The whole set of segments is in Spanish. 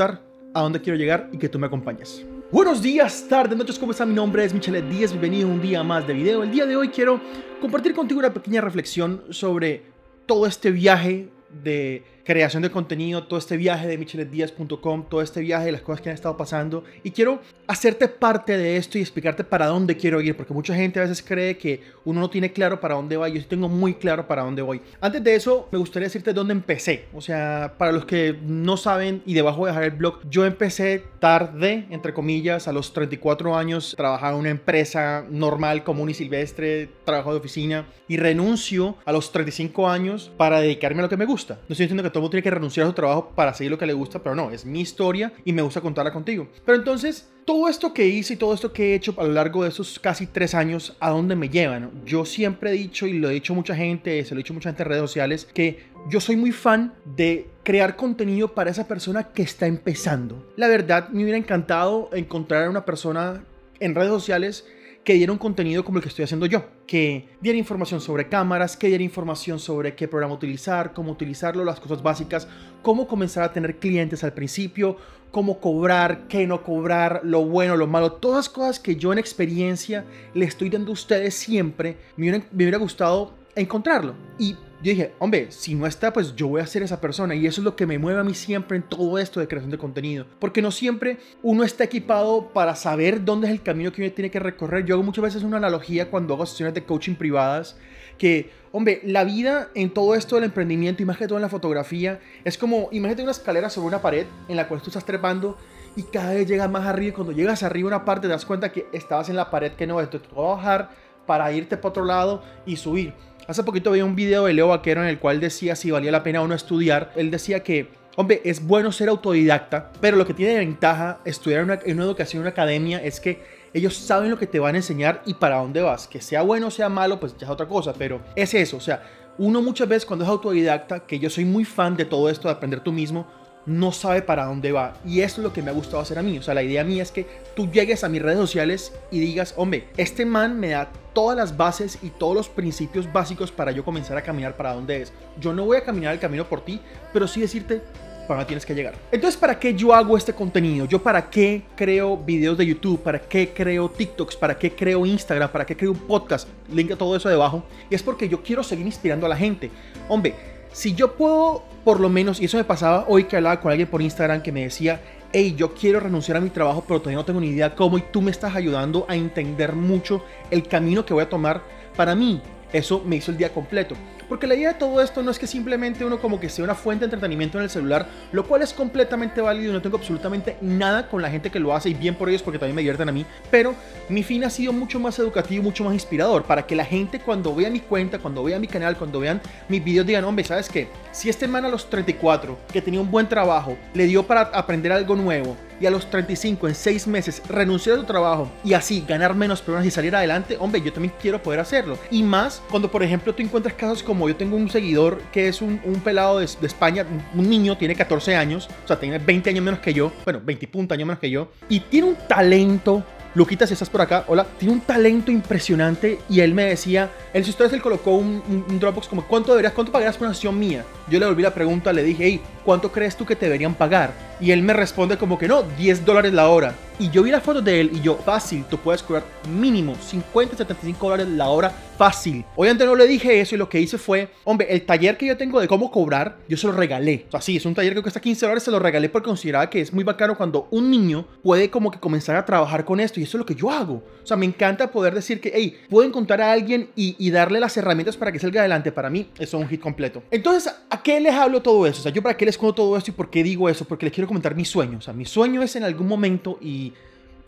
a dónde quiero llegar y que tú me acompañes. Buenos días, tardes, noches, ¿cómo está? Mi nombre es Michelle Díaz, bienvenido a un día más de video. El día de hoy quiero compartir contigo una pequeña reflexión sobre todo este viaje de creación de contenido, todo este viaje de micheledias.com, todo este viaje de las cosas que han estado pasando. Y quiero hacerte parte de esto y explicarte para dónde quiero ir, porque mucha gente a veces cree que uno no tiene claro para dónde va. Yo sí tengo muy claro para dónde voy. Antes de eso, me gustaría decirte dónde empecé. O sea, para los que no saben, y debajo voy a dejar el blog, yo empecé tarde, entre comillas, a los 34 años, trabajaba en una empresa normal, común y silvestre, trabajo de oficina, y renuncio a los 35 años para dedicarme a lo que me gusta. No estoy diciendo que todo tiene que renunciar a su trabajo para seguir lo que le gusta, pero no, es mi historia y me gusta contarla contigo. Pero entonces, todo esto que hice y todo esto que he hecho a lo largo de esos casi tres años, ¿a dónde me llevan? Yo siempre he dicho, y lo he dicho mucha gente, se lo he dicho mucha gente en redes sociales, que yo soy muy fan de crear contenido para esa persona que está empezando. La verdad, me hubiera encantado encontrar a una persona en redes sociales que diera un contenido como el que estoy haciendo yo, que diera información sobre cámaras, que diera información sobre qué programa utilizar, cómo utilizarlo, las cosas básicas, cómo comenzar a tener clientes al principio, cómo cobrar, qué no cobrar, lo bueno, lo malo, todas cosas que yo en experiencia le estoy dando a ustedes siempre, me hubiera, me hubiera gustado encontrarlo. Y yo dije, hombre, si no está, pues yo voy a ser esa persona. Y eso es lo que me mueve a mí siempre en todo esto de creación de contenido. Porque no siempre uno está equipado para saber dónde es el camino que uno tiene que recorrer. Yo hago muchas veces una analogía cuando hago sesiones de coaching privadas. Que, hombre, la vida en todo esto del emprendimiento y más que todo en la fotografía, es como, imagínate una escalera sobre una pared en la cual tú estás trepando y cada vez llegas más arriba. Y cuando llegas arriba una parte te das cuenta que estabas en la pared que no, esto te va a bajar para irte para otro lado y subir. Hace poquito vi un video de Leo Vaquero en el cual decía si valía la pena o no estudiar. Él decía que, hombre, es bueno ser autodidacta, pero lo que tiene ventaja estudiar en una educación, en una academia, es que ellos saben lo que te van a enseñar y para dónde vas. Que sea bueno o sea malo, pues ya es otra cosa, pero es eso. O sea, uno muchas veces cuando es autodidacta, que yo soy muy fan de todo esto de aprender tú mismo, no sabe para dónde va. Y eso es lo que me ha gustado hacer a mí. O sea, la idea mía es que tú llegues a mis redes sociales y digas, hombre, este man me da todas las bases y todos los principios básicos para yo comenzar a caminar para dónde es. Yo no voy a caminar el camino por ti, pero sí decirte para dónde tienes que llegar. Entonces, ¿para qué yo hago este contenido? ¿Yo para qué creo videos de YouTube? ¿Para qué creo TikToks? ¿Para qué creo Instagram? ¿Para qué creo un podcast? Link a todo eso debajo. Y es porque yo quiero seguir inspirando a la gente. Hombre, si yo puedo, por lo menos, y eso me pasaba hoy que hablaba con alguien por Instagram que me decía, hey, yo quiero renunciar a mi trabajo, pero todavía no tengo ni idea cómo, y tú me estás ayudando a entender mucho el camino que voy a tomar para mí. Eso me hizo el día completo. Porque la idea de todo esto no es que simplemente uno como que sea una fuente de entretenimiento en el celular, lo cual es completamente válido y no tengo absolutamente nada con la gente que lo hace y bien por ellos porque también me divierten a mí, pero mi fin ha sido mucho más educativo, mucho más inspirador para que la gente cuando vea mi cuenta, cuando vea mi canal, cuando vean mis videos digan, hombre, ¿sabes qué? Si este man a los 34, que tenía un buen trabajo, le dio para aprender algo nuevo, y a los 35, en 6 meses, renunciar a su trabajo y así ganar menos pero y salir adelante, hombre, yo también quiero poder hacerlo. Y más cuando, por ejemplo, tú encuentras casos como yo tengo un seguidor que es un, un pelado de, de, España, un niño, tiene 14 años, o sea, tiene 20 años menos que yo, bueno, 20 puntos años menos que yo, y tiene un talento Luquita, si estás por acá, hola, tiene un talento impresionante y él me decía, en sus historias él colocó un, un, un, Dropbox como, ¿cuánto deberías, cuánto pagarías por una sesión mía? Yo le volví la pregunta, le dije, hey, ¿cuánto crees tú que te deberían pagar? Y él me responde como que no, 10 dólares la hora. Y yo vi la foto de él y yo, fácil, tú puedes cobrar mínimo 50, 75 dólares la hora, fácil. Obviamente no le dije eso y lo que hice fue, hombre, el taller que yo tengo de cómo cobrar, yo se lo regalé. O sea, sí, es un taller que cuesta 15 dólares, se lo regalé porque consideraba que es muy bacano cuando un niño puede como que comenzar a trabajar con esto y eso es lo que yo hago. O sea, me encanta poder decir que, hey, puedo encontrar a alguien y, y darle las herramientas para que salga adelante. Para mí, eso es un hit completo. Entonces, ¿a qué les hablo todo eso? O sea, yo para qué les cuento todo esto y por qué digo eso? Porque les quiero comentar mi sueño. O sea, mi sueño es en algún momento y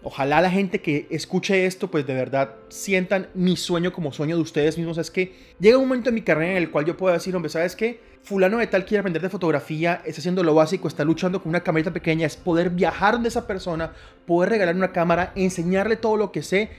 ojalá la gente que escuche esto, pues de verdad sientan mi sueño como sueño de ustedes mismos. Es que llega un momento en mi carrera en el cual yo puedo decir, hombre, ¿sabes qué? Fulano de tal quiere aprender de fotografía, está haciendo lo básico, está luchando con una camarita pequeña, es poder viajar donde esa persona, poder regalar una cámara, enseñarle todo lo que sé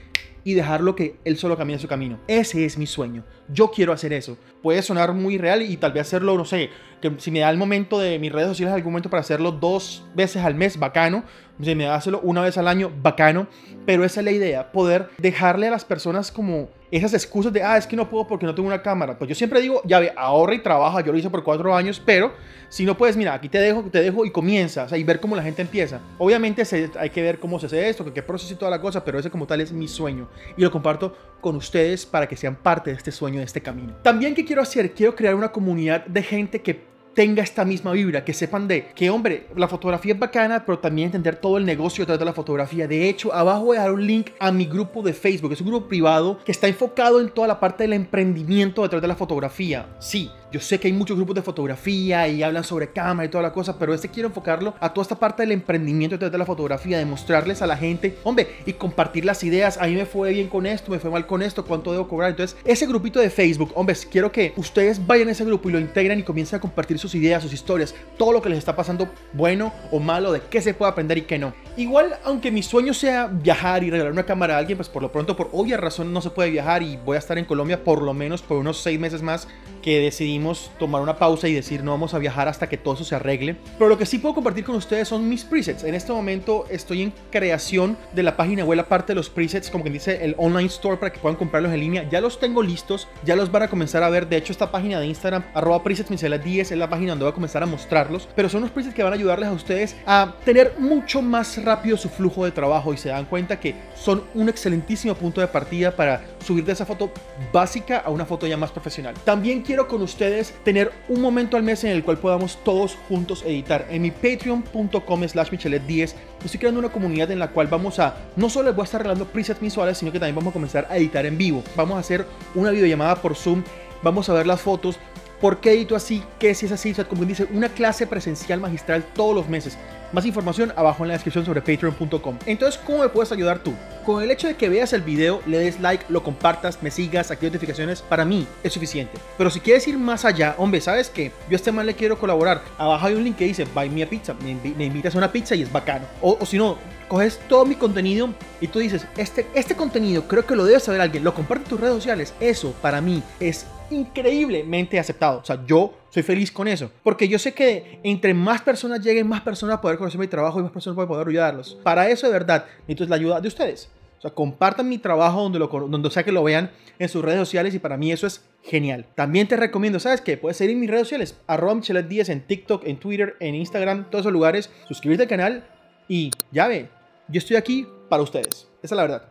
y dejarlo que él solo camine su camino. Ese es mi sueño. Yo quiero hacer eso. Puede sonar muy real y tal vez hacerlo, no sé, que si me da el momento de mis redes sociales algún momento para hacerlo dos veces al mes, bacano. Si me da hacerlo una vez al año, bacano. Pero esa es la idea, poder dejarle a las personas como esas excusas de, ah, es que no puedo porque no tengo una cámara. Pues yo siempre digo, ya ve, ahorra y trabaja. Yo lo hice por cuatro años, pero si no puedes, mira, aquí te dejo, te dejo y comienza, o sea, y ver cómo la gente empieza. Obviamente hay que ver cómo se hace esto, qué proceso y toda la cosa, pero ese como tal es mi sueño y lo comparto con ustedes para que sean parte de este sueño, de este camino. También, ¿qué quiero hacer? Quiero crear una comunidad de gente que tenga esta misma vibra, que sepan de que, hombre, la fotografía es bacana, pero también entender todo el negocio detrás de la fotografía. De hecho, abajo voy a dejar un link a mi grupo de Facebook, es un grupo privado que está enfocado en toda la parte del emprendimiento detrás de la fotografía. Sí, yo sé que hay muchos grupos de fotografía y hablan sobre cámara y toda la cosa, pero este quiero enfocarlo a toda esta parte del emprendimiento detrás de la fotografía, de mostrarles a la gente, hombre, y compartir las ideas. A mí me fue bien con esto, me fue mal con esto, cuánto debo cobrar. Entonces, ese grupito de Facebook, hombre, quiero que ustedes vayan a ese grupo y lo integren y comiencen a compartir sus ideas, sus historias, todo lo que les está pasando, bueno o malo, de qué se puede aprender y qué no. Igual, aunque mi sueño sea viajar y regalar una cámara a alguien, pues por lo pronto, por obvia razón, no se puede viajar y voy a estar en Colombia por lo menos por unos seis meses más que decidimos tomar una pausa y decir no vamos a viajar hasta que todo eso se arregle. Pero lo que sí puedo compartir con ustedes son mis presets. En este momento estoy en creación de la página web, aparte de los presets, como que dice el online store para que puedan comprarlos en línea. Ya los tengo listos, ya los van a comenzar a ver. De hecho, esta página de Instagram, arroba presets 10 es la página donde voy a comenzar a mostrarlos. Pero son los presets que van a ayudarles a ustedes a tener mucho más rápido su flujo de trabajo y se dan cuenta que son un excelentísimo punto de partida para subir de esa foto básica a una foto ya más profesional. También quiero con ustedes tener un momento al mes en el cual podamos todos juntos editar. En mi patreon.com slash michelet10 estoy creando una comunidad en la cual vamos a, no solo les voy a estar regalando presets visuales, sino que también vamos a comenzar a editar en vivo. Vamos a hacer una videollamada por Zoom, vamos a ver las fotos, ¿Por qué edito así? ¿Qué si es así? O sea, como dice, una clase presencial magistral todos los meses. Más información abajo en la descripción sobre patreon.com. Entonces, ¿cómo me puedes ayudar tú? Con el hecho de que veas el video, le des like, lo compartas, me sigas, actives notificaciones, para mí es suficiente. Pero si quieres ir más allá, hombre, ¿sabes qué? Yo a este man le quiero colaborar. Abajo hay un link que dice Buy me a pizza. Me, invitas a una pizza y es bacano. O, o si no, coges todo mi contenido y tú dices, este, este contenido creo que lo debe saber alguien, lo comparte en tus redes sociales. Eso para mí es increíblemente aceptado. O sea, yo soy feliz con eso. Porque yo sé que entre más personas lleguen, más personas poder conocer mi trabajo y más personas pueden poder ayudarlos. Para eso, de verdad, necesito la ayuda de ustedes. O sea, compartan mi trabajo donde, lo, donde sea que lo vean en sus redes sociales y para mí eso es genial. También te recomiendo, ¿sabes qué? Puedes seguir en mis redes sociales, arroba Michelet Díaz en TikTok, en Twitter, en Instagram, todos esos lugares. Suscribirte al canal y ya ve, yo estoy aquí para ustedes. Esa es la verdad.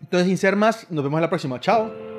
Entonces, sin ser más, nos vemos en la próxima. Chao.